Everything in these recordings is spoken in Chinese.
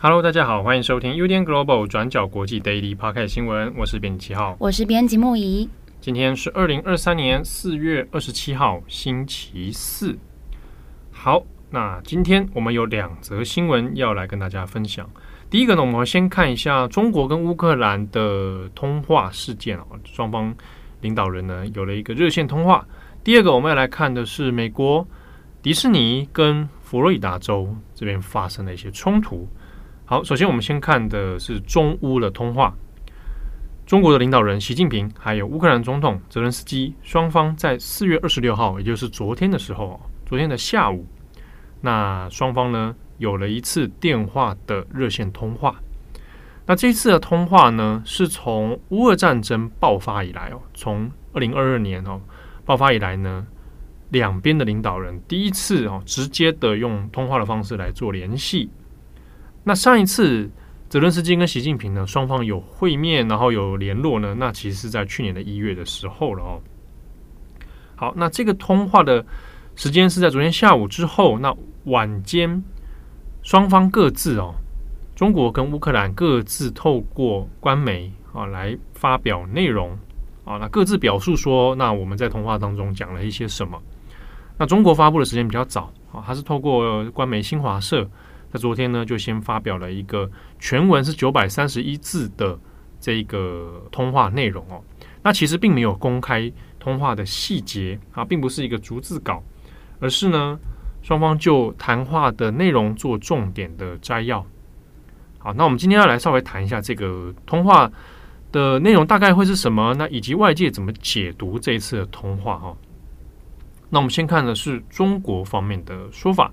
Hello，大家好，欢迎收听 UDN Global 转角国际 Daily Podcast 新闻，我是编辑七号，我是编辑木仪。今天是二零二三年四月二十七号，星期四。好，那今天我们有两则新闻要来跟大家分享。第一个呢，我们先看一下中国跟乌克兰的通话事件啊，双方领导人呢有了一个热线通话。第二个，我们要来看的是美国迪士尼跟佛罗里达州这边发生的一些冲突。好，首先我们先看的是中乌的通话。中国的领导人习近平还有乌克兰总统泽连斯基，双方在四月二十六号，也就是昨天的时候，昨天的下午，那双方呢有了一次电话的热线通话。那这次的通话呢，是从乌俄战争爆发以来哦，从二零二二年哦爆发以来呢，两边的领导人第一次哦直接的用通话的方式来做联系。那上一次。泽伦斯基跟习近平呢，双方有会面，然后有联络呢。那其实是在去年的一月的时候了哦。好，那这个通话的时间是在昨天下午之后。那晚间双方各自哦，中国跟乌克兰各自透过官媒啊来发表内容啊，那各自表述说，那我们在通话当中讲了一些什么。那中国发布的时间比较早啊，它是透过官媒新华社。在昨天呢，就先发表了一个全文是九百三十一字的这个通话内容哦。那其实并没有公开通话的细节啊，并不是一个逐字稿，而是呢双方就谈话的内容做重点的摘要。好，那我们今天要来稍微谈一下这个通话的内容大概会是什么，那以及外界怎么解读这一次的通话哈。那我们先看的是中国方面的说法。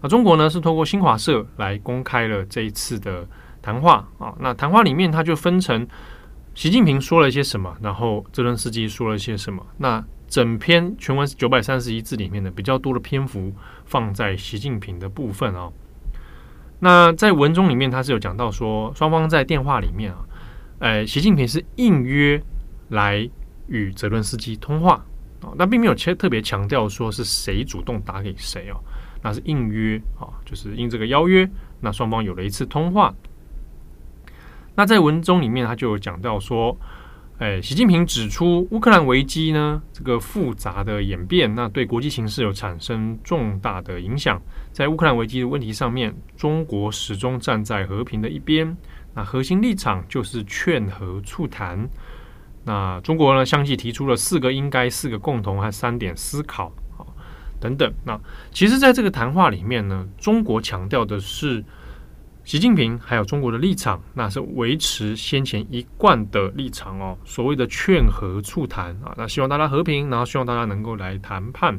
那中国呢是透过新华社来公开了这一次的谈话啊。那谈话里面，它就分成习近平说了一些什么，然后泽伦斯基说了一些什么。那整篇全文九百三十一字里面呢，比较多的篇幅放在习近平的部分啊。那在文中里面，他是有讲到说，双方在电话里面啊，呃，习近平是应约来与泽伦斯基通话啊，那并没有特特别强调说是谁主动打给谁哦。那是应约啊，就是应这个邀约，那双方有了一次通话。那在文中里面，他就有讲到说，哎，习近平指出，乌克兰危机呢，这个复杂的演变，那对国际形势有产生重大的影响。在乌克兰危机的问题上面，中国始终站在和平的一边，那核心立场就是劝和促谈。那中国呢，相继提出了四个应该、四个共同和三点思考。等等，那其实，在这个谈话里面呢，中国强调的是习近平还有中国的立场，那是维持先前一贯的立场哦。所谓的劝和促谈啊，那希望大家和平，然后希望大家能够来谈判。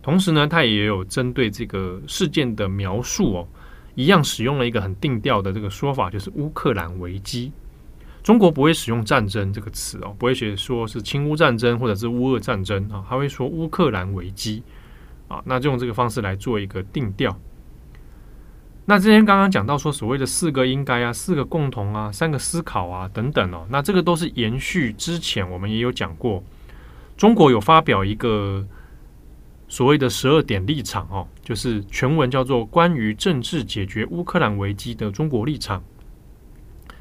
同时呢，他也有针对这个事件的描述哦，一样使用了一个很定调的这个说法，就是乌克兰危机。中国不会使用战争这个词哦，不会写说是侵乌战争或者是乌俄战争啊，他会说乌克兰危机。啊，那就用这个方式来做一个定调。那之前刚刚讲到说，所谓的四个应该啊，四个共同啊，三个思考啊等等哦，那这个都是延续之前我们也有讲过，中国有发表一个所谓的十二点立场哦，就是全文叫做《关于政治解决乌克兰危机的中国立场》。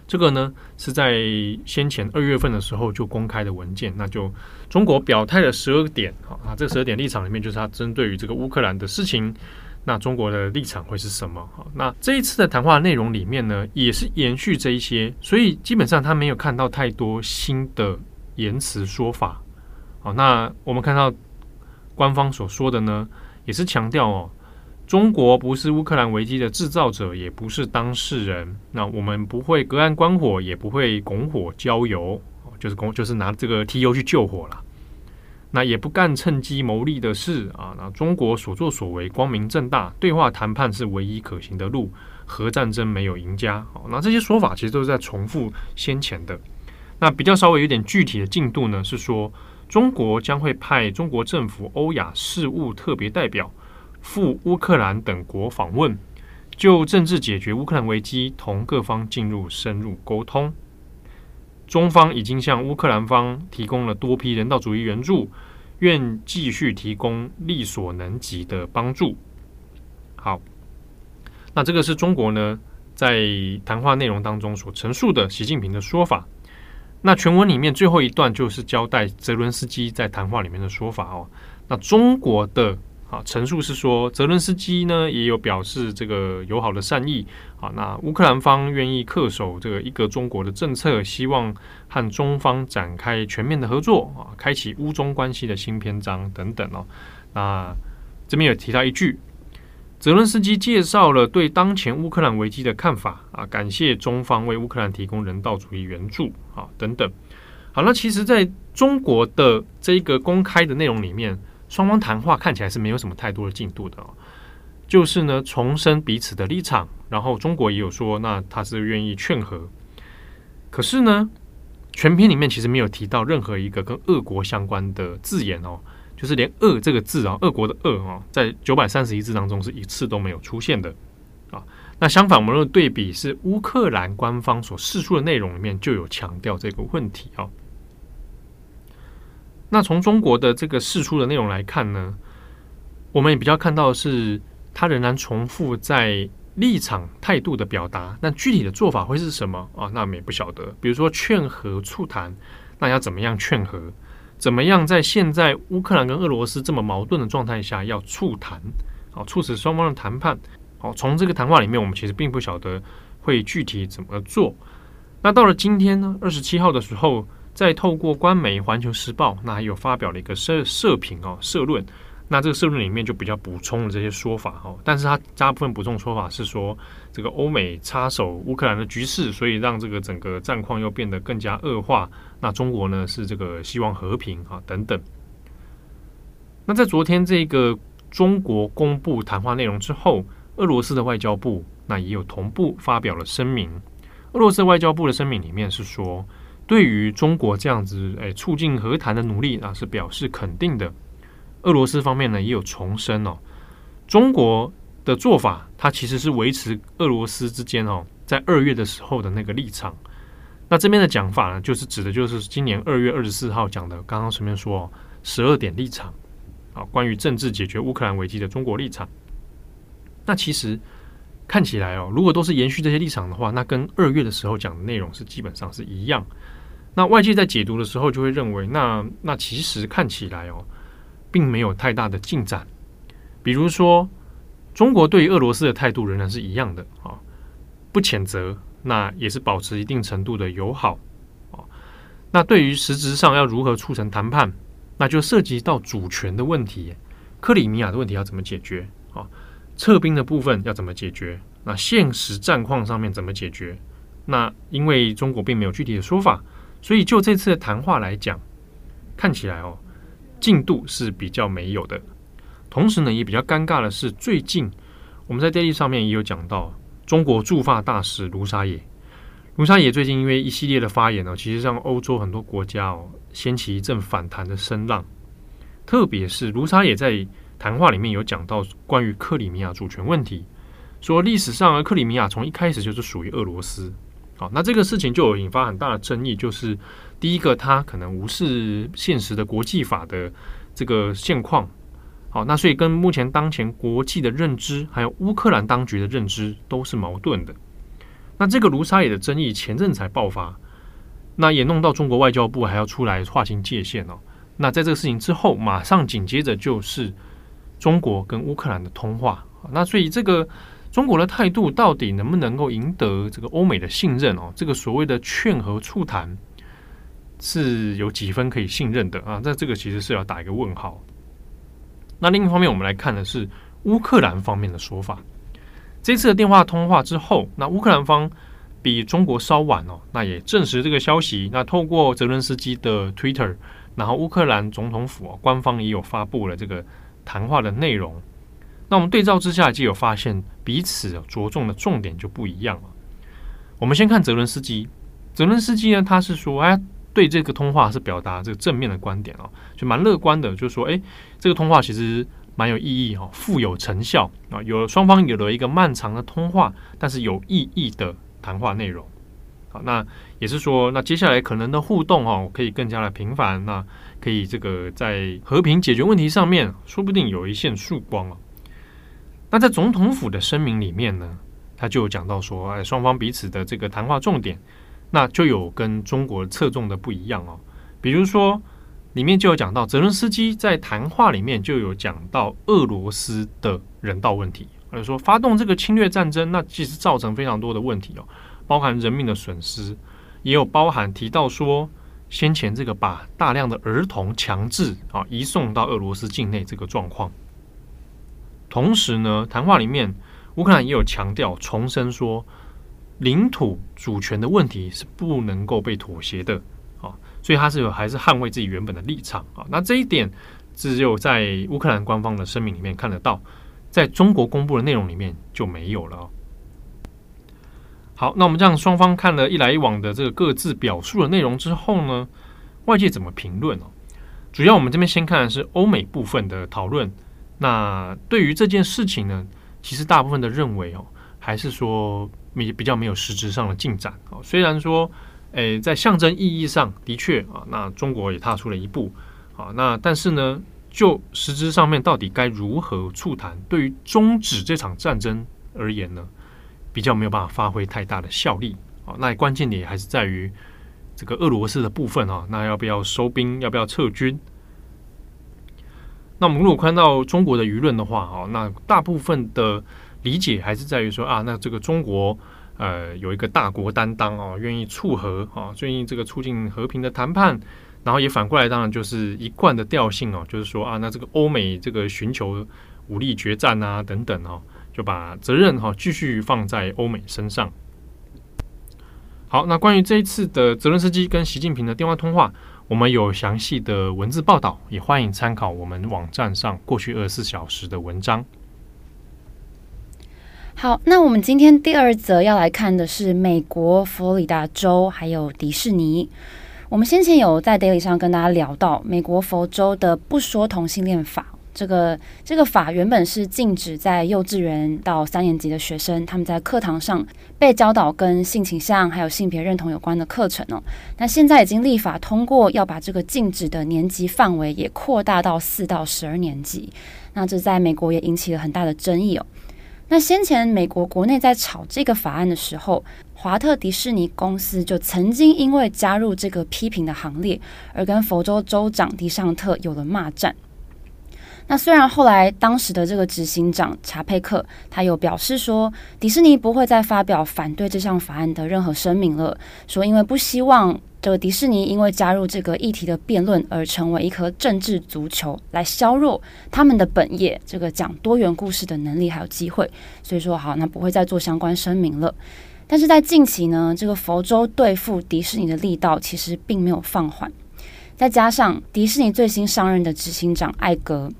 这个呢是在先前二月份的时候就公开的文件，那就中国表态的十二点啊，这十二点立场里面就是它针对于这个乌克兰的事情，那中国的立场会是什么？哈，那这一次的谈话内容里面呢，也是延续这一些，所以基本上他没有看到太多新的言辞说法。好，那我们看到官方所说的呢，也是强调哦。中国不是乌克兰危机的制造者，也不是当事人。那我们不会隔岸观火，也不会拱火浇油，就是拱，就是拿这个提油去救火了。那也不干趁机牟利的事啊。那中国所作所为光明正大，对话谈判是唯一可行的路。核战争没有赢家。好，那这些说法其实都是在重复先前的。那比较稍微有点具体的进度呢，是说中国将会派中国政府欧亚事务特别代表。赴乌克兰等国访问，就政治解决乌克兰危机，同各方进入深入沟通。中方已经向乌克兰方提供了多批人道主义援助，愿继续提供力所能及的帮助。好，那这个是中国呢在谈话内容当中所陈述的习近平的说法。那全文里面最后一段就是交代泽伦斯基在谈话里面的说法哦。那中国的。啊，陈述是说，泽伦斯基呢也有表示这个友好的善意啊。那乌克兰方愿意恪守这个一个中国的政策，希望和中方展开全面的合作啊，开启乌中关系的新篇章等等哦。那这边有提到一句，泽伦斯基介绍了对当前乌克兰危机的看法啊，感谢中方为乌克兰提供人道主义援助啊等等。好，那其实在中国的这个公开的内容里面。双方谈话看起来是没有什么太多的进度的哦，就是呢重申彼此的立场，然后中国也有说，那他是愿意劝和，可是呢，全篇里面其实没有提到任何一个跟俄国相关的字眼哦，就是连“俄”这个字啊，俄国的“俄”啊，在九百三十一字当中是一次都没有出现的啊。那相反，我们的对比是乌克兰官方所释出的内容里面就有强调这个问题啊。那从中国的这个释出的内容来看呢，我们也比较看到的是，他仍然重复在立场态度的表达。那具体的做法会是什么啊？那我们也不晓得。比如说劝和促谈，那要怎么样劝和？怎么样在现在乌克兰跟俄罗斯这么矛盾的状态下要促谈？好，促使双方的谈判。好，从这个谈话里面，我们其实并不晓得会具体怎么做。那到了今天呢，二十七号的时候。再透过官媒《环球时报》，那还有发表了一个社社评哦，社论。那这个社论里面就比较补充了这些说法哦，但是它大部分补充说法是说，这个欧美插手乌克兰的局势，所以让这个整个战况又变得更加恶化。那中国呢是这个希望和平啊等等。那在昨天这个中国公布谈话内容之后，俄罗斯的外交部那也有同步发表了声明。俄罗斯外交部的声明里面是说。对于中国这样子诶促进和谈的努力啊，是表示肯定的。俄罗斯方面呢也有重申哦，中国的做法，它其实是维持俄罗斯之间哦，在二月的时候的那个立场。那这边的讲法呢，就是指的就是今年二月二十四号讲的，刚刚前面说十二点立场啊，关于政治解决乌克兰危机的中国立场。那其实看起来哦，如果都是延续这些立场的话，那跟二月的时候讲的内容是基本上是一样。那外界在解读的时候，就会认为那，那其实看起来哦，并没有太大的进展。比如说，中国对于俄罗斯的态度仍然是一样的啊，不谴责，那也是保持一定程度的友好啊。那对于实质上要如何促成谈判，那就涉及到主权的问题，克里米亚的问题要怎么解决啊？撤兵的部分要怎么解决？那现实战况上面怎么解决？那因为中国并没有具体的说法。所以，就这次的谈话来讲，看起来哦，进度是比较没有的。同时呢，也比较尴尬的是，最近我们在 Daily 上面也有讲到，中国驻法大使卢沙野，卢沙野最近因为一系列的发言呢，其实让欧洲很多国家哦掀起一阵反弹的声浪。特别是卢沙野在谈话里面有讲到关于克里米亚主权问题，说历史上克里米亚从一开始就是属于俄罗斯。好，那这个事情就有引发很大的争议，就是第一个，他可能无视现实的国际法的这个现况。好，那所以跟目前当前国际的认知，还有乌克兰当局的认知都是矛盾的。那这个卢沙野的争议前阵才爆发，那也弄到中国外交部还要出来划清界限哦。那在这个事情之后，马上紧接着就是中国跟乌克兰的通话。那所以这个。中国的态度到底能不能够赢得这个欧美的信任哦？这个所谓的劝和促谈是有几分可以信任的啊？那这个其实是要打一个问号。那另一方面，我们来看的是乌克兰方面的说法。这次的电话通话之后，那乌克兰方比中国稍晚哦，那也证实这个消息。那透过泽伦斯基的 Twitter，然后乌克兰总统府官方也有发布了这个谈话的内容。那我们对照之下，就有发现彼此着重的重点就不一样了。我们先看泽伦斯基，泽伦斯基呢，他是说，哎，对这个通话是表达这个正面的观点哦，就蛮乐观的，就是说，哎，这个通话其实蛮有意义哈，富有成效啊，有双方有了一个漫长的通话，但是有意义的谈话内容。好，那也是说，那接下来可能的互动哈，可以更加的频繁，那可以这个在和平解决问题上面，说不定有一线曙光啊。那在总统府的声明里面呢，他就讲到说，哎，双方彼此的这个谈话重点，那就有跟中国侧重的不一样哦。比如说，里面就有讲到，泽伦斯基在谈话里面就有讲到俄罗斯的人道问题，或者说发动这个侵略战争，那其实造成非常多的问题哦。包含人命的损失，也有包含提到说，先前这个把大量的儿童强制啊移送到俄罗斯境内这个状况。同时呢，谈话里面乌克兰也有强调，重申说领土主权的问题是不能够被妥协的啊，所以他是有还是捍卫自己原本的立场啊。那这一点只有在乌克兰官方的声明里面看得到，在中国公布的内容里面就没有了。好，那我们这样双方看了一来一往的这个各自表述的内容之后呢，外界怎么评论哦？主要我们这边先看的是欧美部分的讨论。那对于这件事情呢，其实大部分的认为哦，还是说没比较没有实质上的进展哦。虽然说，诶，在象征意义上的确啊，那中国也踏出了一步啊，那但是呢，就实质上面到底该如何促谈？对于终止这场战争而言呢？比较没有办法发挥太大的效力啊，那关键点还是在于这个俄罗斯的部分啊，那要不要收兵，要不要撤军？那我们如果看到中国的舆论的话啊，那大部分的理解还是在于说啊，那这个中国呃有一个大国担当哦，愿意促和啊，愿意这个促进和平的谈判，然后也反过来当然就是一贯的调性哦，就是说啊，那这个欧美这个寻求武力决战啊等等哦。就把责任哈继续放在欧美身上。好，那关于这一次的泽伦斯基跟习近平的电话通话，我们有详细的文字报道，也欢迎参考我们网站上过去二十四小时的文章。好，那我们今天第二则要来看的是美国佛罗里达州还有迪士尼。我们先前有在 Daily 上跟大家聊到美国佛州的不说同性恋法。这个这个法原本是禁止在幼稚园到三年级的学生，他们在课堂上被教导跟性倾向还有性别认同有关的课程哦。那现在已经立法通过，要把这个禁止的年级范围也扩大到四到十二年级。那这在美国也引起了很大的争议哦。那先前美国国内在炒这个法案的时候，华特迪士尼公司就曾经因为加入这个批评的行列，而跟佛州州长迪尚特有了骂战。那虽然后来当时的这个执行长查佩克他有表示说，迪士尼不会再发表反对这项法案的任何声明了，说因为不希望这个迪士尼因为加入这个议题的辩论而成为一颗政治足球，来削弱他们的本业这个讲多元故事的能力还有机会，所以说好，那不会再做相关声明了。但是在近期呢，这个佛州对付迪士尼的力道其实并没有放缓，再加上迪士尼最新上任的执行长艾格。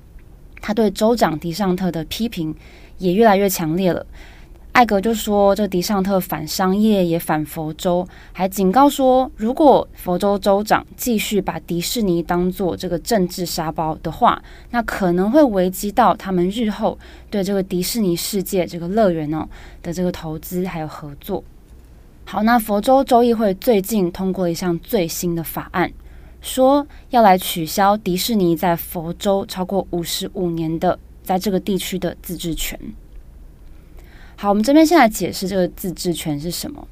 他对州长迪尚特的批评也越来越强烈了。艾格就说：“这迪尚特反商业，也反佛州，还警告说，如果佛州州长继续把迪士尼当做这个政治沙包的话，那可能会危及到他们日后对这个迪士尼世界这个乐园哦的这个投资还有合作。”好，那佛州州议会最近通过了一项最新的法案。说要来取消迪士尼在佛州超过五十五年的在这个地区的自治权。好，我们这边先来解释这个自治权是什么。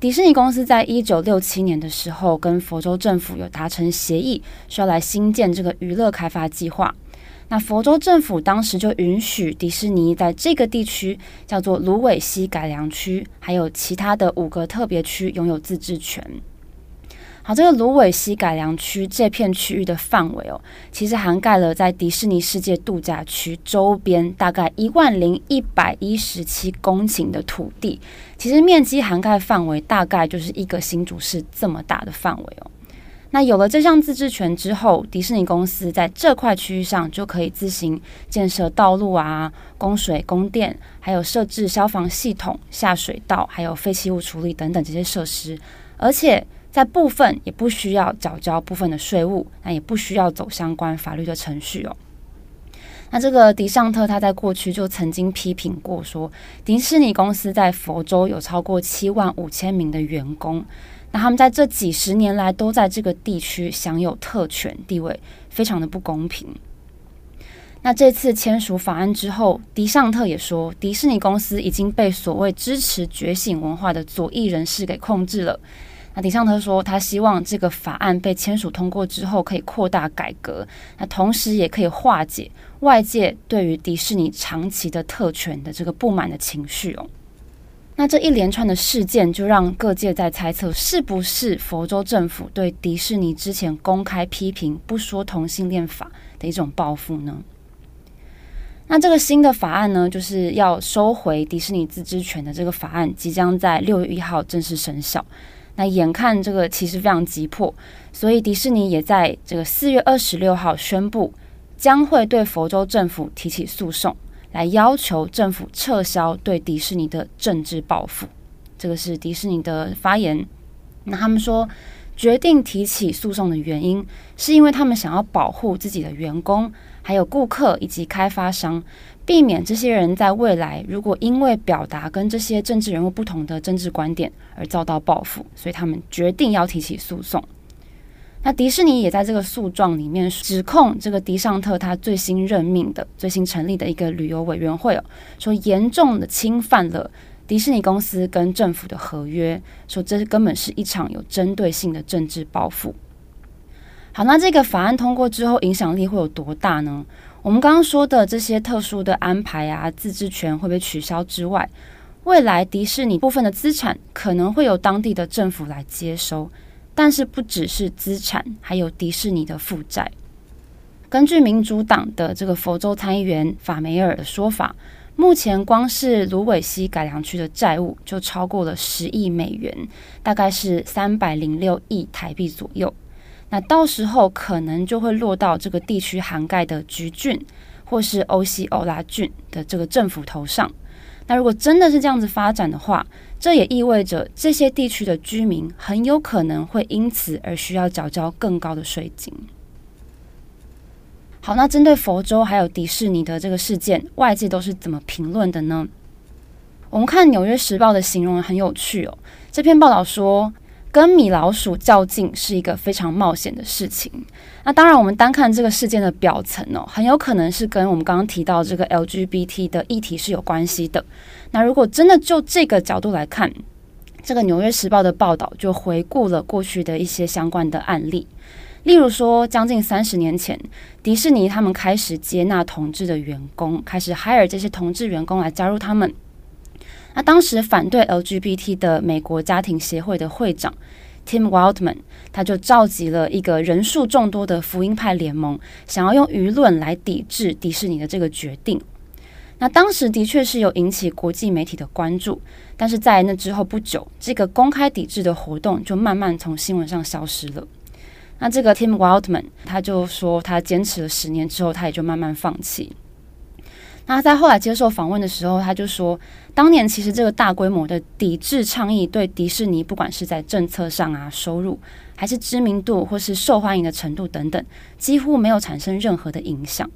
迪士尼公司在一九六七年的时候跟佛州政府有达成协议，说要来新建这个娱乐开发计划。那佛州政府当时就允许迪士尼在这个地区叫做芦苇溪改良区，还有其他的五个特别区拥有自治权。好，这个芦苇溪改良区这片区域的范围哦，其实涵盖了在迪士尼世界度假区周边大概一万零一百一十七公顷的土地，其实面积涵盖范围大概就是一个新竹市这么大的范围哦。那有了这项自治权之后，迪士尼公司在这块区域上就可以自行建设道路啊、供水、供电，还有设置消防系统、下水道，还有废弃物处理等等这些设施，而且。在部分也不需要缴交部分的税务，那也不需要走相关法律的程序哦。那这个迪尚特他在过去就曾经批评过说，迪士尼公司在佛州有超过七万五千名的员工，那他们在这几十年来都在这个地区享有特权地位，非常的不公平。那这次签署法案之后，迪尚特也说，迪士尼公司已经被所谓支持觉醒文化的左翼人士给控制了。那迪尚特说，他希望这个法案被签署通过之后，可以扩大改革，那同时也可以化解外界对于迪士尼长期的特权的这个不满的情绪哦。那这一连串的事件，就让各界在猜测，是不是佛州政府对迪士尼之前公开批评不说同性恋法的一种报复呢？那这个新的法案呢，就是要收回迪士尼自治权的这个法案，即将在六月一号正式生效。那眼看这个其实非常急迫，所以迪士尼也在这个四月二十六号宣布，将会对佛州政府提起诉讼，来要求政府撤销对迪士尼的政治报复。这个是迪士尼的发言。那他们说，决定提起诉讼的原因，是因为他们想要保护自己的员工，还有顾客以及开发商。避免这些人在未来如果因为表达跟这些政治人物不同的政治观点而遭到报复，所以他们决定要提起诉讼。那迪士尼也在这个诉状里面指控这个迪尚特他最新任命的、最新成立的一个旅游委员会哦，说严重的侵犯了迪士尼公司跟政府的合约，说这根本是一场有针对性的政治报复。好，那这个法案通过之后，影响力会有多大呢？我们刚刚说的这些特殊的安排啊，自治权会被取消之外，未来迪士尼部分的资产可能会由当地的政府来接收，但是不只是资产，还有迪士尼的负债。根据民主党的这个佛州参议员法梅尔的说法，目前光是芦苇溪改良区的债务就超过了十亿美元，大概是三百零六亿台币左右。那到时候可能就会落到这个地区涵盖的橘郡或是欧西欧拉郡的这个政府头上。那如果真的是这样子发展的话，这也意味着这些地区的居民很有可能会因此而需要缴交更高的税金。好，那针对佛州还有迪士尼的这个事件，外界都是怎么评论的呢？我们看《纽约时报》的形容很有趣哦，这篇报道说。跟米老鼠较劲是一个非常冒险的事情。那当然，我们单看这个事件的表层哦，很有可能是跟我们刚刚提到这个 LGBT 的议题是有关系的。那如果真的就这个角度来看，这个《纽约时报》的报道就回顾了过去的一些相关的案例，例如说，将近三十年前，迪士尼他们开始接纳同志的员工，开始 hire 这些同志员工来加入他们。那当时反对 LGBT 的美国家庭协会的会长 Tim Wildman，他就召集了一个人数众多的福音派联盟，想要用舆论来抵制迪士尼的这个决定。那当时的确是有引起国际媒体的关注，但是在那之后不久，这个公开抵制的活动就慢慢从新闻上消失了。那这个 Tim Wildman 他就说，他坚持了十年之后，他也就慢慢放弃。那在后来接受访问的时候，他就说，当年其实这个大规模的抵制倡议对迪士尼，不管是在政策上啊、收入，还是知名度或是受欢迎的程度等等，几乎没有产生任何的影响。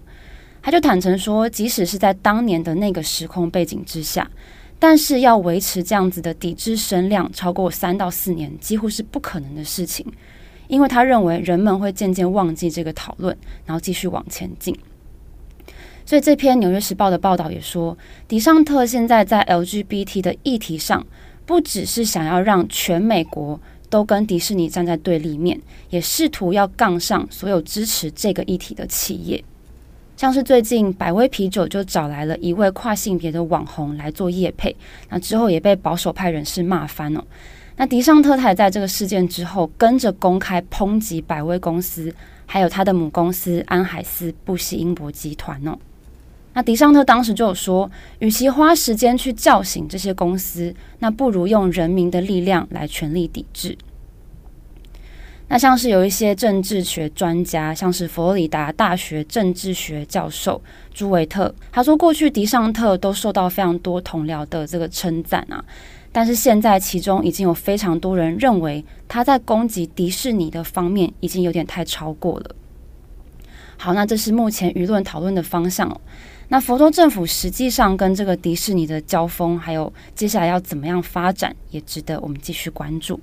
他就坦诚说，即使是在当年的那个时空背景之下，但是要维持这样子的抵制声量超过三到四年，几乎是不可能的事情，因为他认为人们会渐渐忘记这个讨论，然后继续往前进。所以这篇《纽约时报》的报道也说，迪尚特现在在 LGBT 的议题上，不只是想要让全美国都跟迪士尼站在对立面，也试图要杠上所有支持这个议题的企业。像是最近百威啤酒就找来了一位跨性别的网红来做业配，那之后也被保守派人士骂翻了。那迪尚特他也在这个事件之后，跟着公开抨击百威公司，还有他的母公司安海斯布希英博集团哦。迪尚特当时就有说，与其花时间去叫醒这些公司，那不如用人民的力量来全力抵制。那像是有一些政治学专家，像是佛罗里达大学政治学教授朱维特，他说过去迪尚特都受到非常多同僚的这个称赞啊，但是现在其中已经有非常多人认为他在攻击迪士尼的方面已经有点太超过了。好，那这是目前舆论讨论的方向。那佛州政府实际上跟这个迪士尼的交锋，还有接下来要怎么样发展，也值得我们继续关注。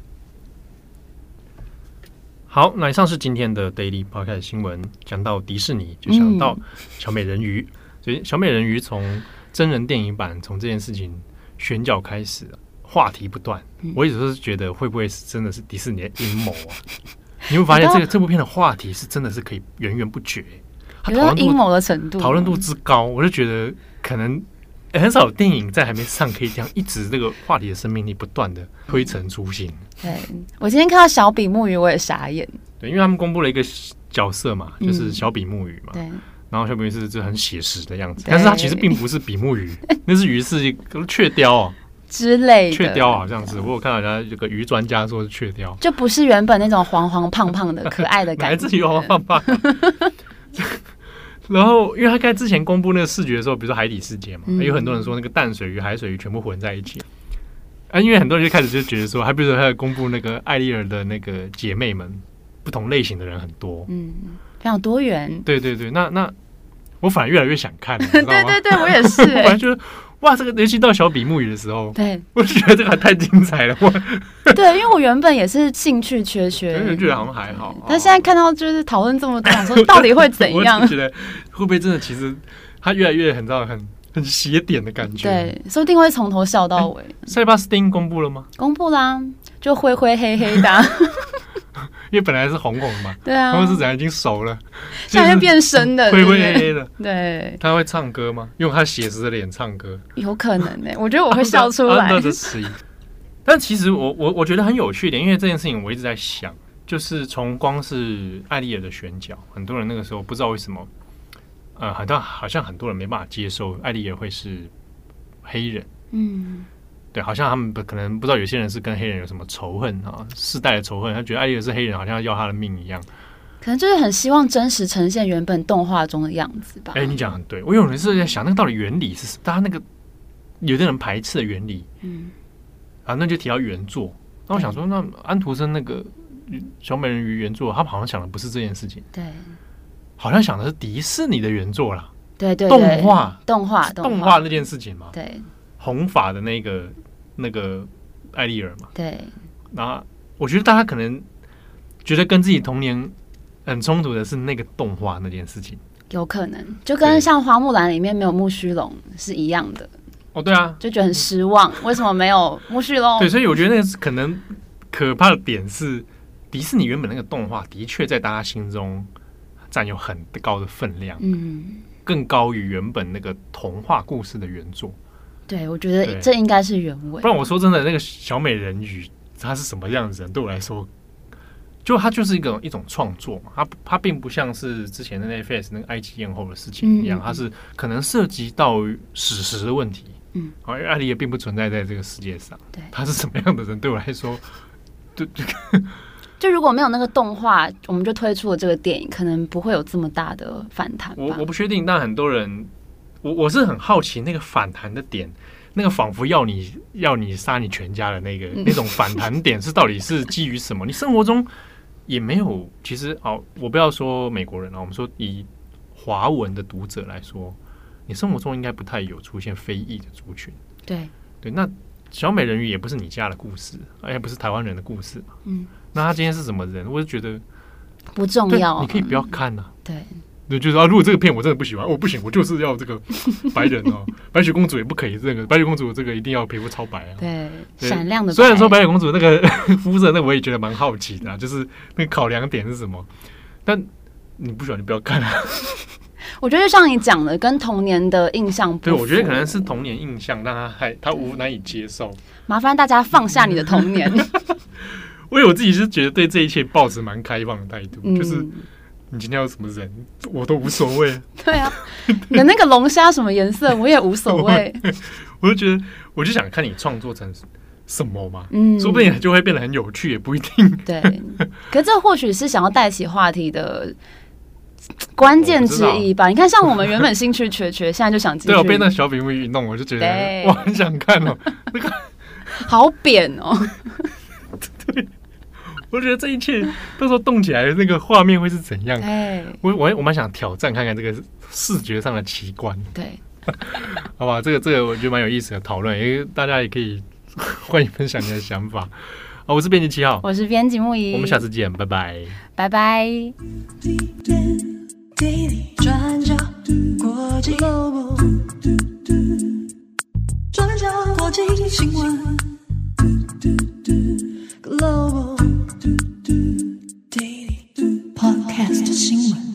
好，那以上是今天的 Daily Podcast 新闻。讲到迪士尼，就想到小美人鱼。嗯、所以，小美人鱼从真人电影版从这件事情选角开始，话题不断。嗯、我一直都是觉得，会不会是真的是迪士尼的阴谋啊？你会发现，这个这部片的话题是真的是可以源源不绝。它讨论阴谋的程度，讨论度之高，我就觉得可能。欸、很少有电影在还没上可以这样一直这个话题的生命力不断的推陈出新。对，我今天看到小比目鱼我也傻眼。对，因为他们公布了一个角色嘛，就是小比目鱼嘛。对。然后小比目鱼是就很写实的样子，但是它其实并不是比目鱼，那是鱼是一个雀鲷哦之类的。雀雕好像是，我有看到人家这个鱼专家说是雀雕，就不是原本那种黄黄胖胖的可爱的感觉，来自于黄黄胖胖。然后，因为他在之前公布那个视觉的时候，比如说海底世界嘛，嗯、有很多人说那个淡水鱼、海水鱼全部混在一起。啊，因为很多人就开始就觉得说，还比如说他公布那个艾丽儿的那个姐妹们，不同类型的人很多，嗯，非常多元。对对对，那那我反而越来越想看，对对对，我也是、欸，我反而觉得。哇，这个尤其到小比目鱼的时候，对，我就觉得这个还太精彩了。我，对，因为我原本也是兴趣缺缺，觉得好像还好，但现在看到就是讨论这么多，说到底会怎样？我觉得会不会真的其实他越来越很知道很很邪点的感觉？对，说不定会从头笑到尾。塞巴斯汀公布了吗？公布啦，就灰灰黑黑的。因为本来是红红的嘛，对啊，他们是怎样已经熟了，现在变深的，灰灰黑黑的。对，他会唱歌吗？用他写实的脸唱歌？有可能呢、欸，我觉得我会笑出来。但其实我我我觉得很有趣一点，因为这件事情我一直在想，就是从光是艾丽尔的选角，很多人那个时候不知道为什么，呃，好像好像很多人没办法接受艾丽尔会是黑人，嗯。对，好像他们不可能不知道有些人是跟黑人有什么仇恨啊，世代的仇恨。他觉得艾丽尔是黑人，好像要要他的命一样。可能就是很希望真实呈现原本动画中的样子吧。哎，你讲很对，我有人是在想那个到底原理是什么？大家那个有的人排斥的原理，嗯，啊，那就提到原作。那我想说，那安徒生那个小美人鱼原作，他好像想的不是这件事情，对，好像想的是迪士尼的原作啦，对对，对，动画动画动画那件事情嘛，对，红发的那个。那个艾丽尔嘛，对，那我觉得大家可能觉得跟自己童年很冲突的是那个动画那件事情，有可能就跟像花木兰里面没有木须龙是一样的。哦，对啊，就觉得很失望，为什么没有木须龙？对，所以我觉得那个可能可怕的点是，迪士尼原本那个动画的确在大家心中占有很高的分量，嗯，更高于原本那个童话故事的原作。对，我觉得这应该是原味。不然我说真的，那个小美人鱼她是什么样子的人？对我来说，就她就是一个一种创作嘛。它它并不像是之前的那 Netflix 那个埃及艳后的事情一样，它是可能涉及到史实的问题。嗯，而艾丽也并不存在在这个世界上。对，她是什么样的人？对我来说，就就 就如果没有那个动画，我们就推出了这个电影，可能不会有这么大的反弹。我我不确定，但很多人。我我是很好奇那个反弹的点，那个仿佛要你要你杀你全家的那个那种反弹点是到底是基于什么？你生活中也没有，其实哦，我不要说美国人啊，我们说以华文的读者来说，你生活中应该不太有出现非裔的族群。对对，那小美人鱼也不是你家的故事，也不是台湾人的故事嘛。嗯，那他今天是什么人？我就觉得不重要，你可以不要看呐、啊。对。对，就是啊，如果这个片我真的不喜欢，我、哦、不行，我就是要这个 白人哦，白雪公主也不可以，这个白雪公主这个一定要皮肤超白啊，对，对闪亮的。虽然说白雪公主那个 肤色，那我也觉得蛮好奇的、啊，就是那个考量点是什么？但你不喜欢，就不要看啊。我觉得像你讲的，跟童年的印象不，对，我觉得可能是童年印象让他还他无难以接受。麻烦大家放下你的童年。因为我自己是觉得对这一切抱持蛮开放的态度，嗯、就是。你今天有什么人，我都无所谓。对啊，你的那个龙虾什么颜色，我也无所谓。我就觉得，我就想看你创作成什么嘛，嗯，说不定就会变得很有趣，也不一定。对，可这或许是想要带起话题的关键之一吧。你看，像我们原本兴趣缺缺，现在就想。对，我被那小比目鱼一弄，我就觉得我很想看哦。那个好扁哦。我觉得这一切到时候动起来的那个画面会是怎样？哎，我我我蛮想挑战看看这个视觉上的奇观。对，好吧，这个这个我觉得蛮有意思的讨论，因为大家也可以欢迎分享你的想法。哦、我是编辑七号，我是编辑木仪，我们下次见，拜拜，拜拜。转角国际新闻。嘟嘟嘟 Global Podcast 新闻。